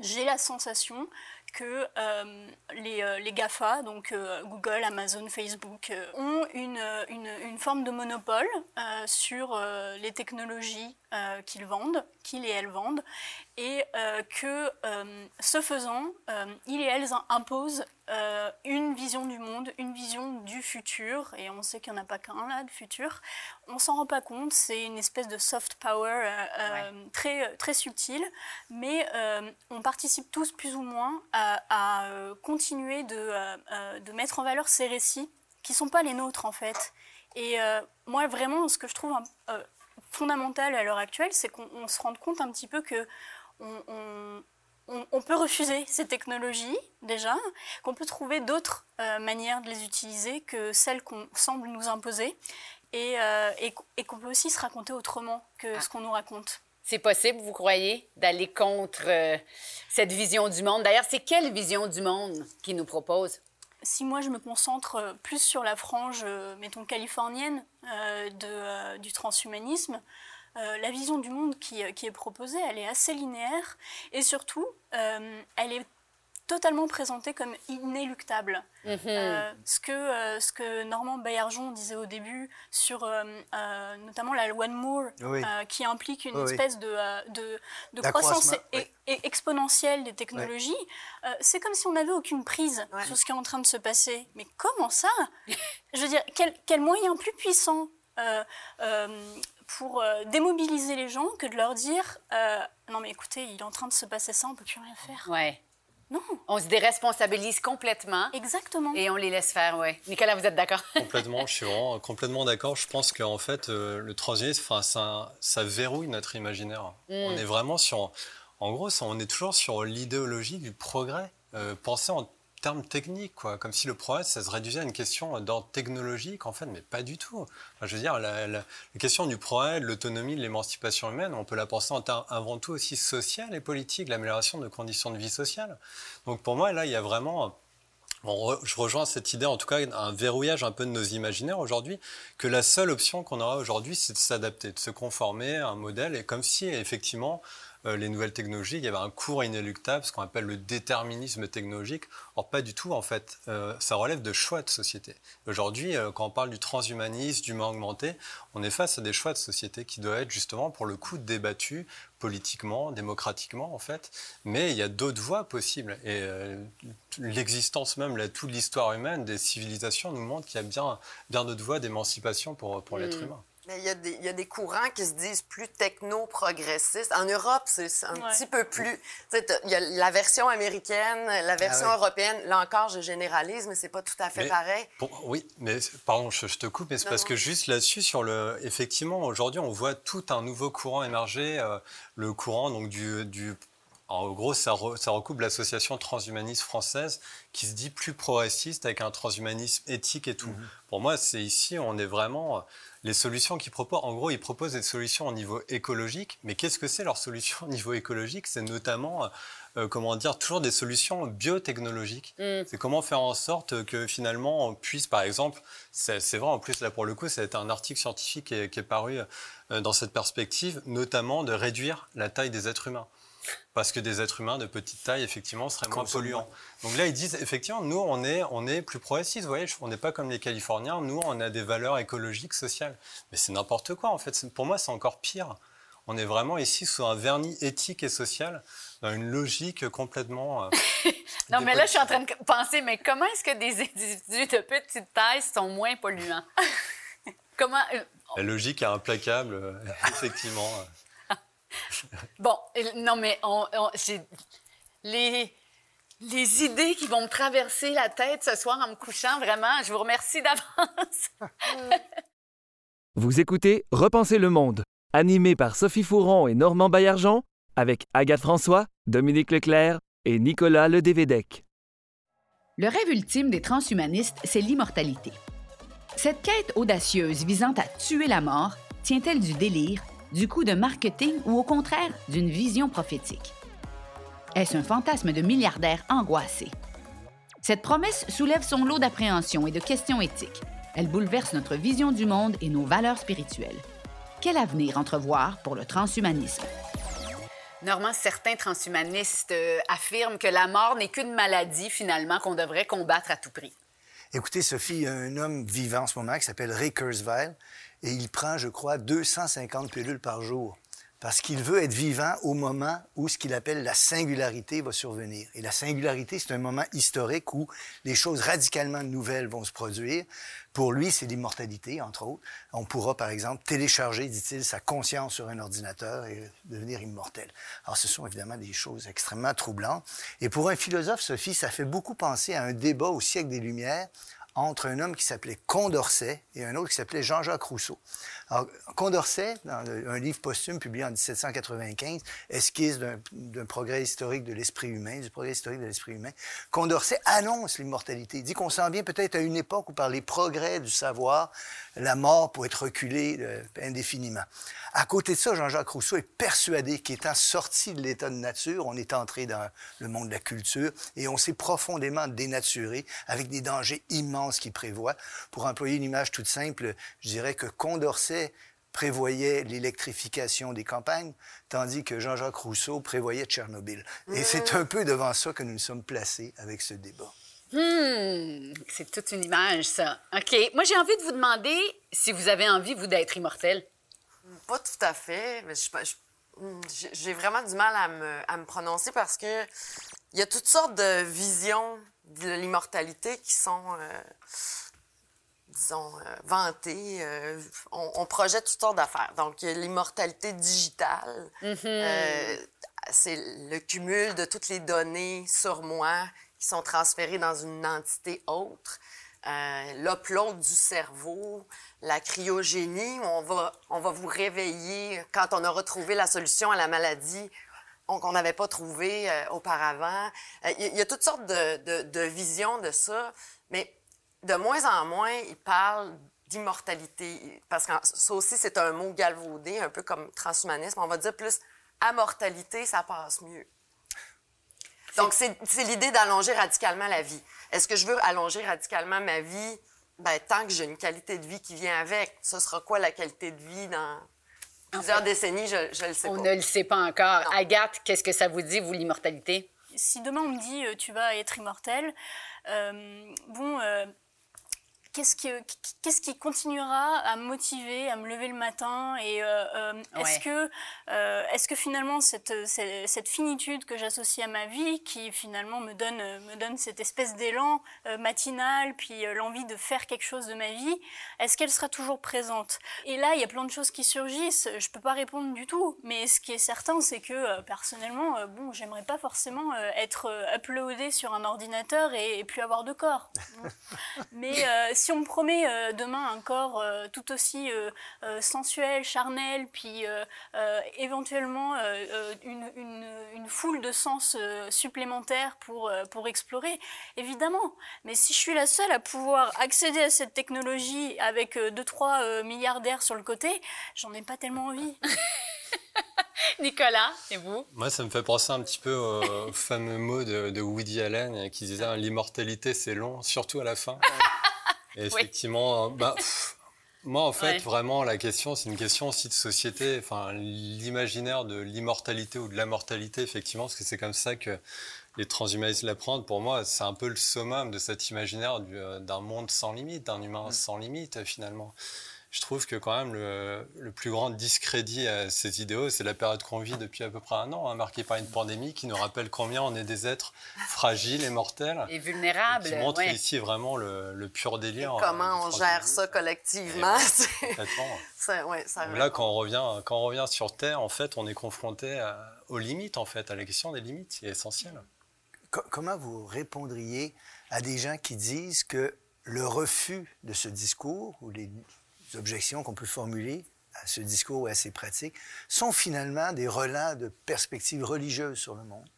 j'ai la sensation que euh, les, euh, les, GAFA, donc euh, Google, Amazon, Facebook, ont une, forme de monopole sur les technologies qu'ils vendent, qu'ils et elles vendent, et que ce faisant, ils et elles imposent une vision du monde, une vision du futur, et on sait qu'il n'y en a pas qu'un là, de futur. On s'en rend pas compte, c'est une espèce de soft power très, très subtile, mais on participe tous plus ou moins à à, euh, continuer de, euh, euh, de, mettre en valeur ces récits qui ne sont pas les nôtres en fait. Et moi vraiment ce que je trouve fondamental à l'heure actuelle, c'est qu'on se rende compte un petit peu que on, on, peut refuser ces technologies déjà, qu'on peut trouver d'autres manières de les utiliser que celles qu'on semble nous imposer, et, et, qu'on peut aussi se raconter autrement que ah. ce qu'on nous raconte. C'est possible, vous croyez, d'aller contre euh, cette vision du monde? D'ailleurs, c'est quelle vision du monde qu'il nous propose? Si moi je me concentre euh, plus sur la frange, euh, mettons, californienne de, du transhumanisme, la vision du monde qui, qui, est proposée, elle est assez linéaire et surtout, elle est totalement présenté comme inéluctable. Mhm. Euh, ce, que, euh, ce que Normand Baillargeon disait au début sur euh, notamment la loi de Moore, qui implique une espèce de, de, de croissance exponentielle des technologies, c'est comme si on n'avait aucune prise sur ce qui est en train de se passer. Mais comment ça? Je veux dire, quel, quel moyen plus puissant? Pour démobiliser les gens que de leur dire non mais écoutez, il est en train de se passer ça, on peut plus rien faire. Ouais. Non. On se déresponsabilise complètement. Exactement. Et on les laisse faire, oui. Nicolas, vous êtes d'accord? Complètement, je suis vraiment complètement d'accord. Je pense qu'en fait, euh, le transhumanisme, ça, ça verrouille notre imaginaire. Mm. On est vraiment sur... En gros, on est toujours sur l'idéologie du progrès. Euh, penser en termes techniques, quoi. Comme si le progrès, ça se réduisait à une question d'ordre technologique, en fait, mais pas du tout. je veux dire, la, question du progrès, de l'autonomie, de l'émancipation humaine, on peut la penser en termes avant tout aussi social et politique, l'amélioration de conditions de vie sociale. Donc pour moi, là, il y a vraiment je rejoins cette idée, en tout cas, un verrouillage un peu de nos imaginaires aujourd'hui, que la seule option qu'on aura aujourd'hui, c'est de s'adapter, de se conformer à un modèle, et comme si, effectivement, les nouvelles technologies, il y avait un cours inéluctable, ce qu'on appelle le déterminisme technologique. Or, pas du tout, en fait. Euh, ça relève de choix de société. Aujourd'hui, euh, quand on parle du transhumanisme, du humain augmenté, on est face à des choix de société qui doivent être justement, pour le coup, débattus politiquement, démocratiquement, en fait. Mais il y a d'autres voies possibles. Et l'existence même, toute l'histoire humaine, des civilisations nous montre qu'il y a bien, bien d'autres voies d'émancipation pour, pour l'être Mm. humain. Mais il y, a des, il y a des courants qui se disent plus techno-progressistes. En Europe, c'est un Ouais. petit peu plus. Il y a la version américaine, la version ouais. européenne. Là encore, je généralise, mais c'est pas tout à fait Mais- pareil. Pour- oui, mais pardon, je, je te coupe, mais c'est parce non. que juste là-dessus, sur le, effectivement, aujourd'hui, on voit tout un nouveau courant émerger, euh, le courant donc du, du en gros, ça, re- ça recoupe l'association transhumaniste française qui se dit plus progressiste avec un transhumanisme éthique et tout. Pour moi, c'est ici, on est vraiment euh, les solutions qu'ils proposent. En gros, ils proposent des solutions au niveau écologique, mais qu'est-ce que c'est leur solution au niveau écologique? C'est notamment, euh, euh, comment dire, toujours des solutions biotechnologiques. C'est comment faire en sorte que finalement on puisse, par exemple, c'est c'est vrai en plus là pour le coup, c'est un article scientifique qui est, qui est paru euh, dans cette perspective, notamment de réduire la taille des êtres humains. Parce que des êtres humains de petite taille, effectivement, seraient moins polluants. Donc là, ils disent, effectivement, nous, on est, on est plus progressistes. Vous voyez, on n'est pas comme les Californiens. Nous, on a des valeurs écologiques, sociales. Mais c'est n'importe quoi, en fait. Pour moi, c'est encore pire. On est vraiment ici sous un vernis éthique et social, dans une logique complètement... euh, Non, mais là, je suis en train de penser, mais comment est-ce que des individus de petite taille sont moins polluants? comment. euh, La logique est implacable, euh, effectivement. Bon, non, mais on, les, les idées qui vont me traverser la tête ce soir en me couchant, vraiment, je vous remercie d'avance. Vous écoutez Repenser le monde, animé par Sophie Fouron et Normand Baillargeon, avec Agathe François, Dominique Leclerc et Nicolas Ledévédec. Le rêve ultime des transhumanistes, c'est l'immortalité. Cette quête audacieuse visant à tuer la mort tient-elle du délire, du coup de marketing ou au contraire d'une vision prophétique? Est-ce un fantasme de milliardaire angoissé? Cette promesse soulève son lot d'appréhensions et de questions éthiques. Elle bouleverse notre vision du monde et nos valeurs spirituelles. Quel avenir entrevoir pour le transhumanisme? Normand, certains transhumanistes euh, affirment que la mort n'est qu'une maladie finalement qu'on devrait combattre à tout prix. Écoutez, Sophie, il y a un homme vivant en ce moment qui s'appelle Ray Kurzweil et il prend, je crois, 250 pilules par jour parce qu'il veut être vivant au moment où ce qu'il appelle la singularité va survenir. Et la singularité, c'est un moment historique où les choses radicalement nouvelles vont se produire. Pour lui, c'est l'immortalité, entre autres. On pourra, par exemple, télécharger, dit-il, sa conscience sur un ordinateur et devenir immortel. Alors, ce sont évidemment des choses extrêmement troublantes. Et pour un philosophe, Sophie, ça fait beaucoup penser à un débat au siècle des Lumières entre un homme qui s'appelait Condorcet et un autre qui s'appelait Jean-Jacques Rousseau. Alors, Condorcet, dans un livre posthume publié en 1795, esquisse d'un- d'un progrès historique de l'esprit humain, du progrès historique de l'esprit humain, Condorcet annonce l'immortalité. Il dit qu'on s'en vient peut-être à une époque où, par les progrès du savoir, la mort pourrait être reculée euh, indéfiniment. À côté de ça, Jean-Jacques Rousseau est persuadé qu'étant sorti de l'état de nature, on est entré dans le monde de la culture et on s'est profondément dénaturé avec des dangers immenses qui prévoient. Pour employer une image toute simple, je dirais que Condorcet prévoyait l'électrification des campagnes, tandis que Jean-Jacques Rousseau prévoyait Tchernobyl. Et c'est un peu devant ça que nous nous sommes placés avec ce débat. Hmm, c'est toute une image, ça. OK. Moi, j'ai envie de vous demander si vous avez envie, vous, d'être immortel. Pas tout à fait, mais je- je- hmm, j'ai vraiment du mal à me, à me prononcer parce que il y a toutes sortes de visions de l'immortalité qui sont, euh, disons, euh, vantées. euh, on, on projette toutes sortes d'affaires. Donc, l'immortalité digitale. Euh, c'est le cumul de toutes les données sur moi qui sont transférées dans une entité autre. Euh, du cerveau, la cryogénie, on va, on va vous réveiller quand on aura trouvé la solution à la maladie on- qu'on n'avait pas trouvé euh, auparavant. Euh, Il y, a- il y a toutes sortes de, de- de visions de ça, mais de moins en moins, ils parlent d'immortalité, parce que ça aussi, c'est un mot galvaudé, un peu comme transhumanisme. On va dire plus amortalité, ça passe mieux. Donc, c'est l'idée d'allonger radicalement la vie. Est-ce que je veux allonger radicalement ma vie? Ben, tant que j'ai une qualité de vie qui vient avec, ce sera quoi la qualité de vie dans Plusieurs décennies, je ne le sais On pas. ne le sait pas encore. Agathe, qu'est-ce que ça vous dit, vous, l'immortalité? Si demain on me dit euh, tu vas être immortel, euh, bon, euh, qu'est-ce qui, qu'est-ce qui continuera à me motiver, à me lever le matin Et euh, euh, est-ce Ouais. que, euh, est-ce que finalement cette, cette, cette finitude que j'associe à ma vie, qui finalement me donne, me donne cette espèce d'élan euh, matinal, puis l'envie de faire quelque chose de ma vie, est-ce qu'elle sera toujours présente? Et là, il y a plein de choses qui surgissent. Je peux pas répondre du tout, mais ce qui est certain, c'est que personnellement, bon, j'aimerais pas forcément être euh, uploadé sur un ordinateur et, et plus avoir de corps. mais si on me promet euh, demain un corps euh, tout aussi euh, euh, sensuel, charnel, puis euh, euh, éventuellement une, une, une foule de sens euh, supplémentaires pour, euh, pour explorer, évidemment. Mais si je suis la seule à pouvoir accéder à cette technologie avec 2-3 milliardaires sur le côté, j'en ai pas tellement envie. Nicolas, et vous? Moi, ça me fait penser un petit peu au fameux mot de, de Woody Allen qui disait l'immortalité c'est long, surtout à la fin. Et effectivement, bah, pff, moi en fait, Ouais. vraiment, la question, c'est une question aussi de société. Enfin, l'imaginaire de l'immortalité ou de la mortalité, effectivement, parce que c'est comme ça que les transhumanistes l'apprennent. Pour moi, c'est un peu le summum de cet imaginaire du, euh, d'un monde sans limite, d'un humain sans limite, finalement. Je trouve que quand même le, le plus grand discrédit à ces idéaux, c'est la période qu'on vit depuis à peu près un an, hein, marquée par une pandémie qui nous rappelle combien on est des êtres fragiles et mortels. Et vulnérable. qui montre ouais. ici vraiment le, le pur délire. euh, Comment du on gère ça collectivement? c'est- ça, ouais, ça Là, quand on revient, quand on revient sur Terre, en fait, on est confronté à- aux limites, en fait, à la question des limites, qui est essentielle. Co- comment vous répondriez à des gens qui disent que le refus de ce discours ou les objections qu'on peut formuler à ce discours et à ces pratiques sont finalement des relents de perspectives religieuses sur le monde?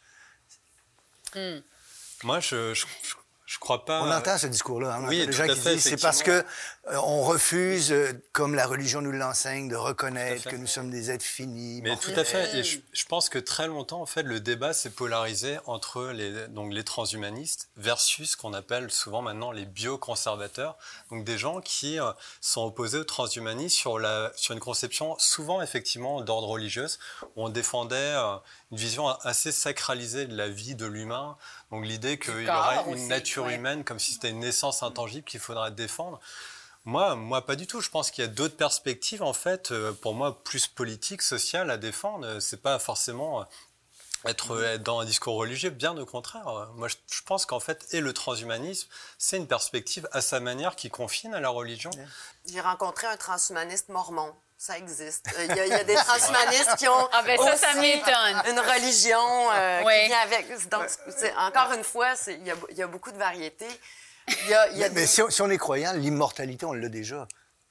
Moi, je, je, je- crois pas. On entend ce discours-là. hein, oui, tout gens qui fait, disent c'est parce que euh, on refuse, euh, comme la religion nous l'enseigne, de reconnaître que nous sommes des êtres finis. Mais Bon. tout à fait. Et je, je pense que très longtemps, en fait, le débat s'est polarisé entre les, donc les transhumanistes versus ce qu'on appelle souvent maintenant les bioconservateurs. Donc des gens qui euh, sont opposés au transhumanisme sur, la, sur une conception souvent effectivement d'ordre religieuse, où on défendait euh, une vision assez sacralisée de la vie de l'humain. Donc l'idée qu'il y aurait une aussi, nature ouais. humaine comme si c'était une naissance intangible qu'il faudrait défendre. Moi, moi, pas du tout. Je pense qu'il y a d'autres perspectives, en fait, euh, pour moi, plus politiques, sociales à défendre. C'est pas forcément euh, être, euh, être dans un discours religieux, bien au contraire. Moi, je, je pense qu'en fait, et le transhumanisme, c'est une perspective à sa manière qui confine à la religion. J'ai rencontré un transhumaniste mormon. Ça existe. Euh, Il y, a- il y a des transhumanistes qui ont Ah ben ça, ça aussi m'étonne. une religion euh, Ouais. qui vient avec. Donc, encore une fois, il y, a, il y a beaucoup de variétés. Il y a, il y a Mais, si, on, si on est croyant, l'immortalité, on l'a déjà.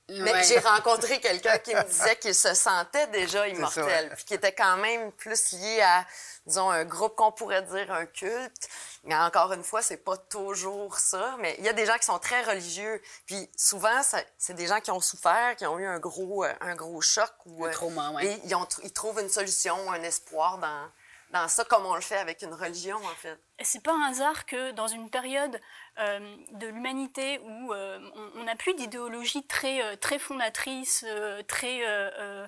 Mais Ouais. j'ai rencontré quelqu'un qui me disait qu'il se sentait déjà immortel, puis qui était quand même plus lié à, disons, un groupe qu'on pourrait dire un culte. Mais encore une fois, c'est pas toujours ça. Mais il y a des gens qui sont très religieux, puis souvent, c'est des gens qui ont souffert, qui ont eu un gros, euh, un gros choc. Ou, Un euh, trauma, ouais. Et ils, ont ils trouvent une solution, un espoir dans, dans ça, comme on le fait avec une religion, en fait. Et c'est pas un hasard que dans une période de l'humanité où euh, on- n'a plus d'idéologie très, euh, très fondatrice, euh, très euh, euh,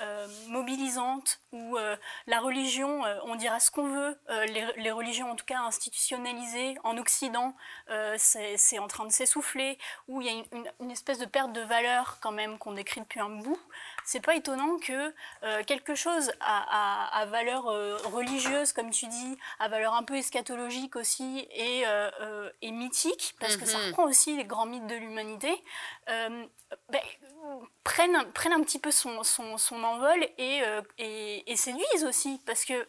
euh, mobilisante, où euh, la religion, euh, on dira ce qu'on veut, euh, les, religions en tout cas institutionnalisées en Occident, euh, c'est en train de s'essouffler, où il y a une- une espèce de perte de valeur quand même qu'on décrit depuis un bout. C'est pas étonnant que euh, quelque chose à, à- à valeur euh, religieuse, comme tu dis, à valeur un peu eschatologique aussi, et, euh, et mythique, parce que ça Mhm. reprend aussi les grands mythes de l'humanité, ben, prennent, un- prennent un petit peu son, son, son envol et, et, et séduisent aussi, parce que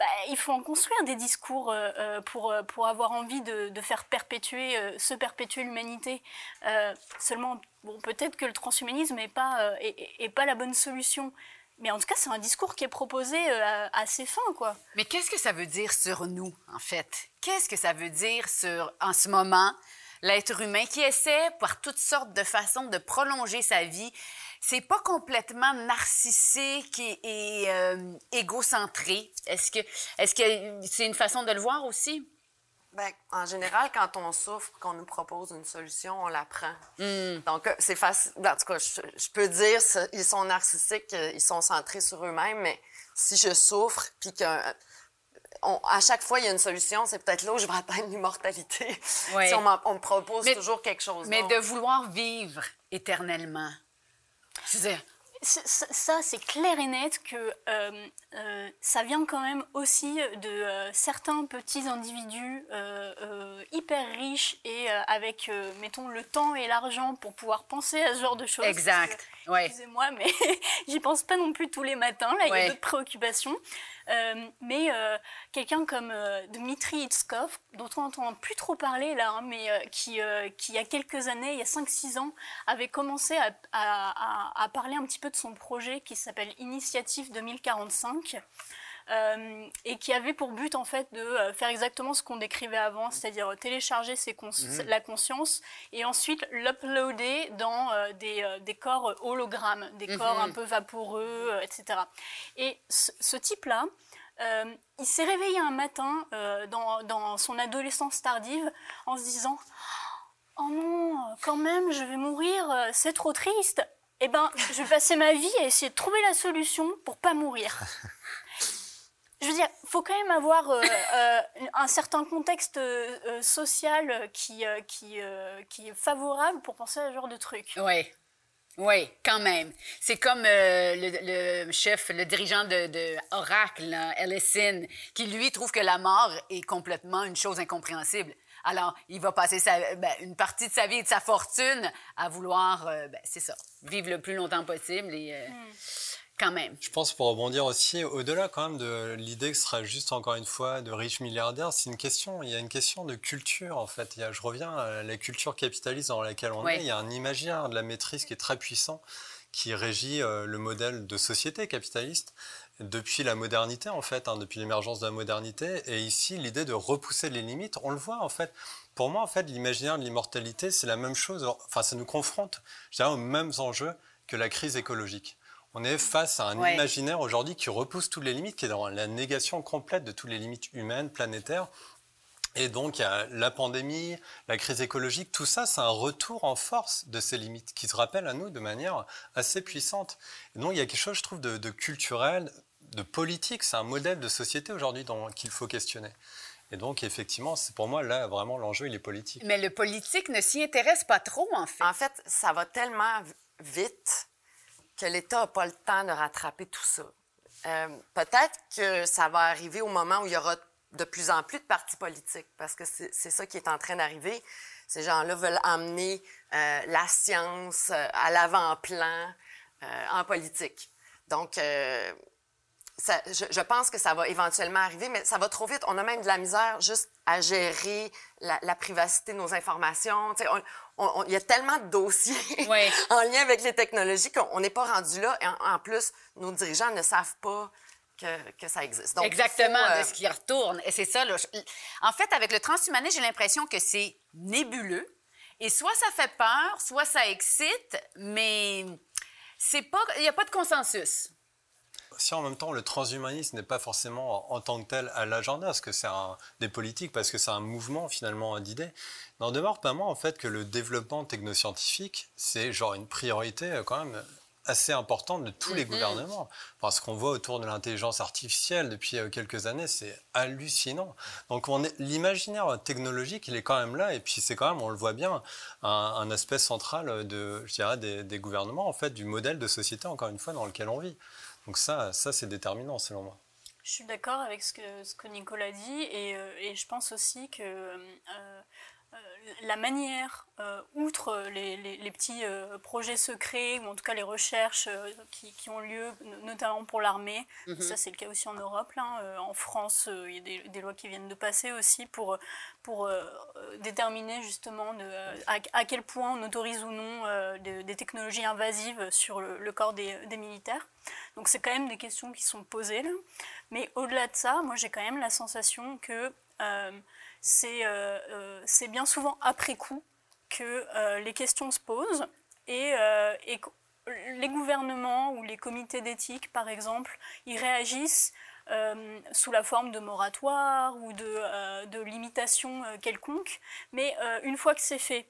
bah, il faut en construire des discours euh, euh, pour, euh, pour avoir envie de, de faire perpétuer, se perpétuer l'humanité. Seulement, bon, peut-être que le transhumanisme n'est pas, pas la bonne solution. Mais en tout cas, c'est un discours qui est proposé à, à ses fins, quoi. Mais qu'est-ce que ça veut dire sur nous, en fait? Qu'est-ce que ça veut dire sur, en ce moment, l'être humain qui essaie par toutes sortes de façons de prolonger sa vie? C'est pas complètement narcissique et, et, euh, égocentré. Est-ce que est-ce que c'est une façon de le voir aussi? Ben, en général, quand on souffre, qu'on nous propose une solution, on la prend. Hmm. Donc, euh, c'est facile. En tout cas, je, je peux dire, ils sont narcissiques, euh, ils sont centrés sur eux-mêmes, mais si je souffre, puis que on- à chaque fois, il y a une solution, c'est peut-être là où je vais atteindre l'immortalité. Oui. si on, me propose Mais- toujours quelque chose. Mais de vouloir vivre éternellement. Je veux dire, C'est- Ça, c'est clair et net que euh, euh, ça vient quand même aussi de euh, certains petits individus hyper riches et avec, mettons, le temps et l'argent pour pouvoir penser à ce genre de choses. exact. Ouais. Excusez-moi, mais j'y pense pas non plus tous les matins. Là, il y a d'autres préoccupations. Euh, mais euh, quelqu'un comme euh, Dmitri Itskov, dont on n'entend plus trop parler là, hein, mais euh, qui, qui, il y a quelques années, il y a 5-6 ans, avait commencé à parler un petit peu de son projet qui s'appelle Initiative 2045. Euh, et qui avait pour but en fait de euh, faire exactement ce qu'on décrivait avant, c'est-à-dire euh, télécharger ses cons- la conscience et ensuite l'uploader dans euh, des, euh, des corps hologrammes, des corps un peu vaporeux, etc. Et ce, ce type-là, il s'est réveillé un matin dans, dans son adolescence tardive en se disant Oh non, quand même, je vais mourir, c'est trop triste. Eh ben, je vais passer ma vie à essayer de trouver la solution pour pas mourir. Je veux dire, faut quand même avoir euh, euh, un certain contexte euh, social qui, qui, qui est favorable pour penser à ce genre de truc. Oui. Oui, quand même. C'est comme le, le chef, le dirigeant de, de Oracle, Ellison, qui lui trouve que la mort est complètement une chose incompréhensible. Alors, il va passer sa- ben, une partie de sa vie et de sa fortune à vouloir, ben, c'est ça, vivre le plus longtemps possible et euh, quand même. Je pense pour rebondir aussi, au-delà quand même de l'idée que ce sera juste encore une fois de riches milliardaires, c'est une question, il y a une question de culture en fait. Il y a, je reviens à la culture capitaliste dans laquelle on Ouais. est. Il y a un imaginaire de la maîtrise qui est très puissant, qui régit euh, le modèle de société capitaliste depuis la modernité en fait, hein, depuis l'émergence de la modernité. Et ici, l'idée de repousser les limites, on le voit en fait. Pour moi, en fait, l'imaginaire de l'immortalité, c'est la même chose. Enfin, ça nous confronte, je dirais, aux mêmes enjeux que la crise écologique. On est face à un Ouais. imaginaire aujourd'hui qui repousse toutes les limites, qui est dans la négation complète de toutes les limites humaines, planétaires. Et donc, il y a la pandémie, la crise écologique, tout ça, c'est un retour en force de ces limites qui se rappellent à nous de manière assez puissante. Et donc, il y a quelque chose, je trouve, de, de culturel, de politique. C'est un modèle de société aujourd'hui qu'il faut questionner. Et donc, effectivement, c'est pour moi, là, vraiment, l'enjeu, il est politique. Mais le politique ne s'y intéresse pas trop, en fait. En fait, ça va tellement vite que l'État n'a pas le temps de rattraper tout ça. Euh, Peut-être que ça va arriver au moment où il y aura de plus en plus de partis politiques, parce que c'est ça qui est en train d'arriver. Ces gens-là veulent emmener euh, la science euh, à l'avant-plan euh, en politique. Donc, je, pense que ça va éventuellement arriver, mais ça va trop vite. On a même de la misère juste à gérer la, la privacité de nos informations. Il y a tellement de dossiers en lien avec les technologies qu'on n'est pas rendu là. Et en, en plus, nos dirigeants ne savent pas que, que ça existe. Donc, Exactement, faut, euh, de ce qui retourne. Et c'est ça. là, En fait, avec le transhumanisme, j'ai l'impression que c'est nébuleux. Et soit ça fait peur, soit ça excite, mais c'est pas, il n'y a pas de consensus. Si en même temps le transhumanisme n'est pas forcément en, tant que tel à l'agenda, parce que c'est des politiques, parce que c'est un mouvement finalement d'idées, n'en demeure pas moins en fait que le développement technoscientifique, c'est genre une priorité euh, quand même assez importante de tous les gouvernements. Enfin, ce qu'on voit autour de l'intelligence artificielle depuis euh, quelques années, c'est hallucinant. Donc l'imaginaire technologique, il est quand même là, et puis c'est quand même, on le voit bien, un, un aspect central de, je dirais, des, des gouvernements, en fait, du modèle de société, encore une fois, dans lequel on vit. Donc ça, ça c'est déterminant selon moi. Je suis d'accord avec ce que, ce que Nicolas dit et, euh, et je pense aussi que euh, la manière, euh, outre les, les- les petits euh, projets secrets, ou en tout cas les recherches euh, qui, qui ont lieu, no- notamment pour l'armée, ça c'est le cas aussi en Europe, euh, en France, euh, il y a des, des lois qui viennent de passer aussi pour, pour euh, euh, déterminer justement de, euh, à, à quel point on autorise ou non euh, de- des technologies invasives sur le, le corps des, des militaires. Donc c'est quand même des questions qui sont posées là. Mais au-delà de ça, moi j'ai quand même la sensation que euh, c'est euh, euh, c'est bien souvent après coup que euh, les questions se posent et, euh, les gouvernements ou les comités d'éthique, par exemple, ils réagissent sous la forme de moratoire ou de, de limitation quelconque. Mais une fois que c'est fait,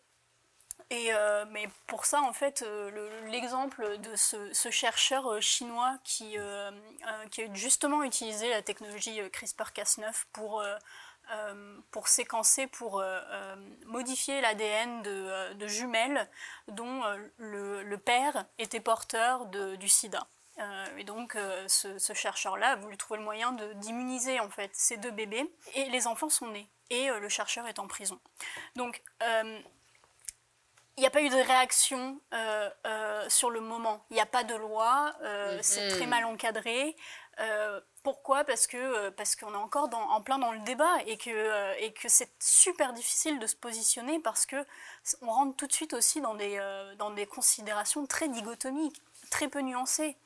et, mais pour ça, en fait, l'exemple de ce, chercheur chinois qui, a justement utilisé la technologie CRISPR-Cas9 pour euh, pour séquencer, pour euh, euh, modifier l'ADN de, jumelles dont le, père était porteur du sida. et donc, ce, chercheur-là a voulu trouver le moyen d'immuniser en fait ces deux bébés. Et les enfants sont nés. Et le chercheur est en prison. Donc, il n'y a pas eu de réaction sur le moment. Il n'y a pas de loi. C'est très mal encadré. Euh, pourquoi? Parce que euh, parce qu'on est encore en plein dans le débat et que euh, et que c'est super difficile de se positionner parce que on rentre tout de suite aussi dans des dans des considérations très dichotomiques, très peu nuancées.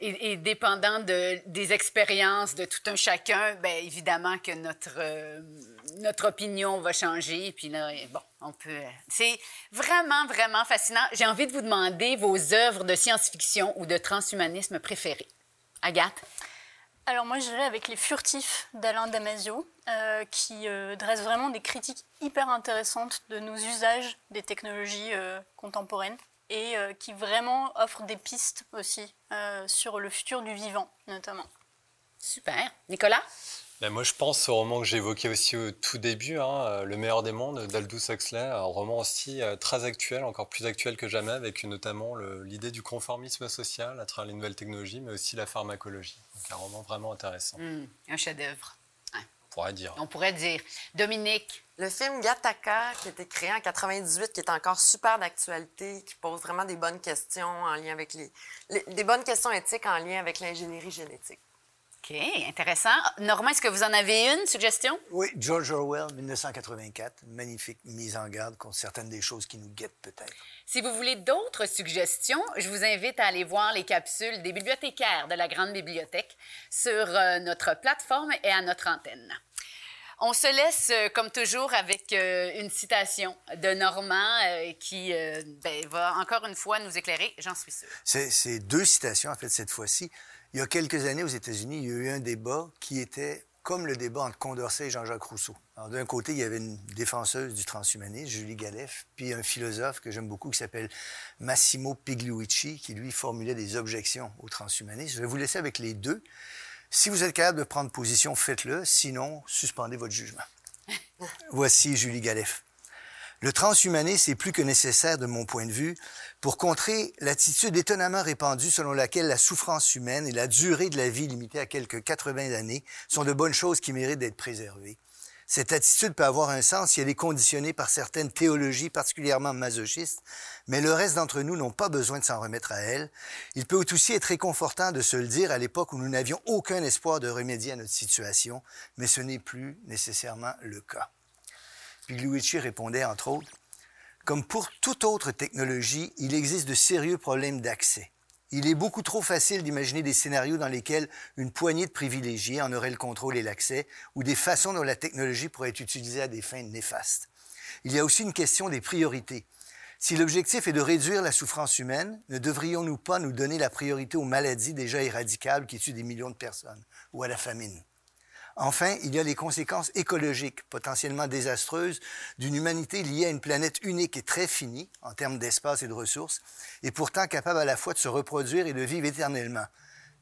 Et, dépendant de, des expériences de tout un chacun, bien évidemment que notre, notre opinion va changer. Puis là, bon, on peut. C'est vraiment, vraiment fascinant. J'ai envie de vous demander vos œuvres de science-fiction ou de transhumanisme préférées. Agathe? Alors moi, je dirais avec Les Furtifs d'Alain Damasio, euh, qui euh, dresse vraiment des critiques hyper intéressantes de nos usages des technologies euh, contemporaines et qui vraiment offre des pistes aussi sur le futur du vivant, notamment. Super. Nicolas? Ben, moi, je pense au roman que j'ai évoqué aussi au tout début, hein, euh, Le meilleur des mondes d'Aldous Huxley, un roman aussi euh, très actuel, encore plus actuel que jamais, avec notamment l'idée du conformisme social à travers les nouvelles technologies, mais aussi la pharmacologie. Donc un roman vraiment intéressant. Hmm, un chef-d'œuvre. On pourrait dire. On pourrait dire. Dominique. Le film Gattaca, qui a été créé en 98, qui est encore super d'actualité, qui pose vraiment des bonnes questions en lien avec les, des bonnes questions éthiques en lien avec l'ingénierie génétique. OK, intéressant. Normand, est-ce que vous en avez une suggestion? Oui, George Orwell, 1984. Magnifique mise en garde contre certaines des choses qui nous guettent peut-être. Si vous voulez d'autres suggestions, je vous invite à aller voir les capsules des bibliothécaires de la Grande Bibliothèque sur euh, notre plateforme et à notre antenne. On se laisse, euh, comme toujours, avec euh, une citation de Normand qui ben, va encore une fois nous éclairer, j'en suis sûre. C'est deux citations, en fait, cette fois-ci. Il y a quelques années aux États-Unis, il y a eu un débat qui était comme le débat entre Condorcet et Jean-Jacques Rousseau. d'un côté, il y avait une défenseuse du transhumanisme, Julie Galef, puis un philosophe que j'aime beaucoup qui s'appelle Massimo Pigliucci, qui lui formulait des objections au transhumanisme. Je vais vous laisser avec les deux. Si vous êtes capable de prendre position, faites-le. Sinon, suspendez votre jugement. Voici Julie Galef. Le transhumanisme est plus que nécessaire de mon point de vue pour contrer l'attitude étonnamment répandue selon laquelle la souffrance humaine et la durée de la vie limitée à quelques 80 années sont de bonnes choses qui méritent d'être préservées. Cette attitude peut avoir un sens si elle est conditionnée par certaines théologies particulièrement masochistes, mais le reste d'entre nous n'ont pas besoin de s'en remettre à elle. Il peut aussi être réconfortant de se le dire à l'époque où nous n'avions aucun espoir de remédier à notre situation, mais ce n'est plus nécessairement le cas. Pigliucci répondait, entre autres, Comme pour toute autre technologie, il existe de sérieux problèmes d'accès. Il est beaucoup trop facile d'imaginer des scénarios dans lesquels une poignée de privilégiés en aurait le contrôle et l'accès, ou des façons dont la technologie pourrait être utilisée à des fins néfastes. Il y a aussi une question des priorités. Si l'objectif est de réduire la souffrance humaine, ne devrions-nous pas nous donner la priorité aux maladies déjà éradicables qui tuent des millions de personnes, ou à la famine? Enfin, il y a les conséquences écologiques potentiellement désastreuses d'une humanité liée à une planète unique et très finie en termes d'espace et de ressources, et pourtant capable à la fois de se reproduire et de vivre éternellement.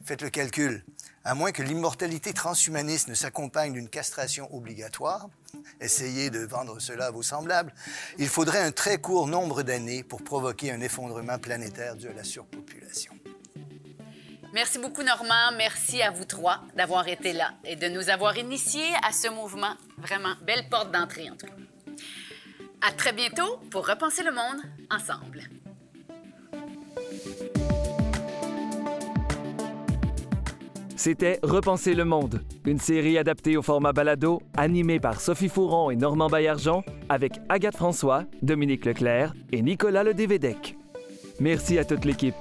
Faites le calcul. À moins que l'immortalité transhumaniste ne s'accompagne d'une castration obligatoire, essayez de vendre cela à vos semblables, il faudrait un très court nombre d'années pour provoquer un effondrement planétaire dû à la surpopulation. Merci beaucoup, Normand. Merci à vous trois d'avoir été là et de nous avoir initiés à ce mouvement. Vraiment, belle porte d'entrée, en tout cas. À très bientôt pour repenser le monde ensemble. C'était Repenser le monde, une série adaptée au format balado, animée par Sophie Fouron et Normand Baillargeon, avec Agathe François, Dominique Leclerc et Nicolas Le Dévédec. Merci à toute l'équipe.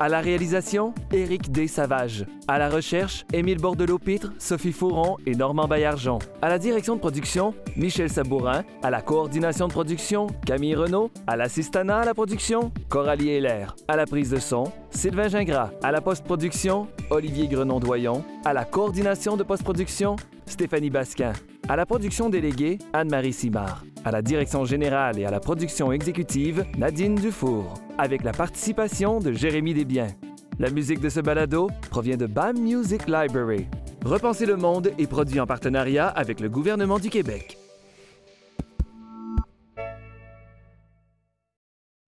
À la réalisation, Éric D. Savage. À la recherche, Émile Bordelot-Pitre, Sophie Fouron et Normand Baillargeon. À la direction de production, Michel Sabourin. À la coordination de production, Camille Renault. À l'assistanat à la production, Coralie Heller. À la prise de son, Sylvain Gingras. À la post-production, Olivier Grenon-Doyon. À la coordination de post-production, Stéphanie Basquin. À la production déléguée, Anne-Marie Simard. À la direction générale et à la production exécutive, Nadine Dufour. Avec la participation de Jérémy Desbiens. La musique de ce balado provient de BAM Music Library. Repenser le monde est produit en partenariat avec le gouvernement du Québec.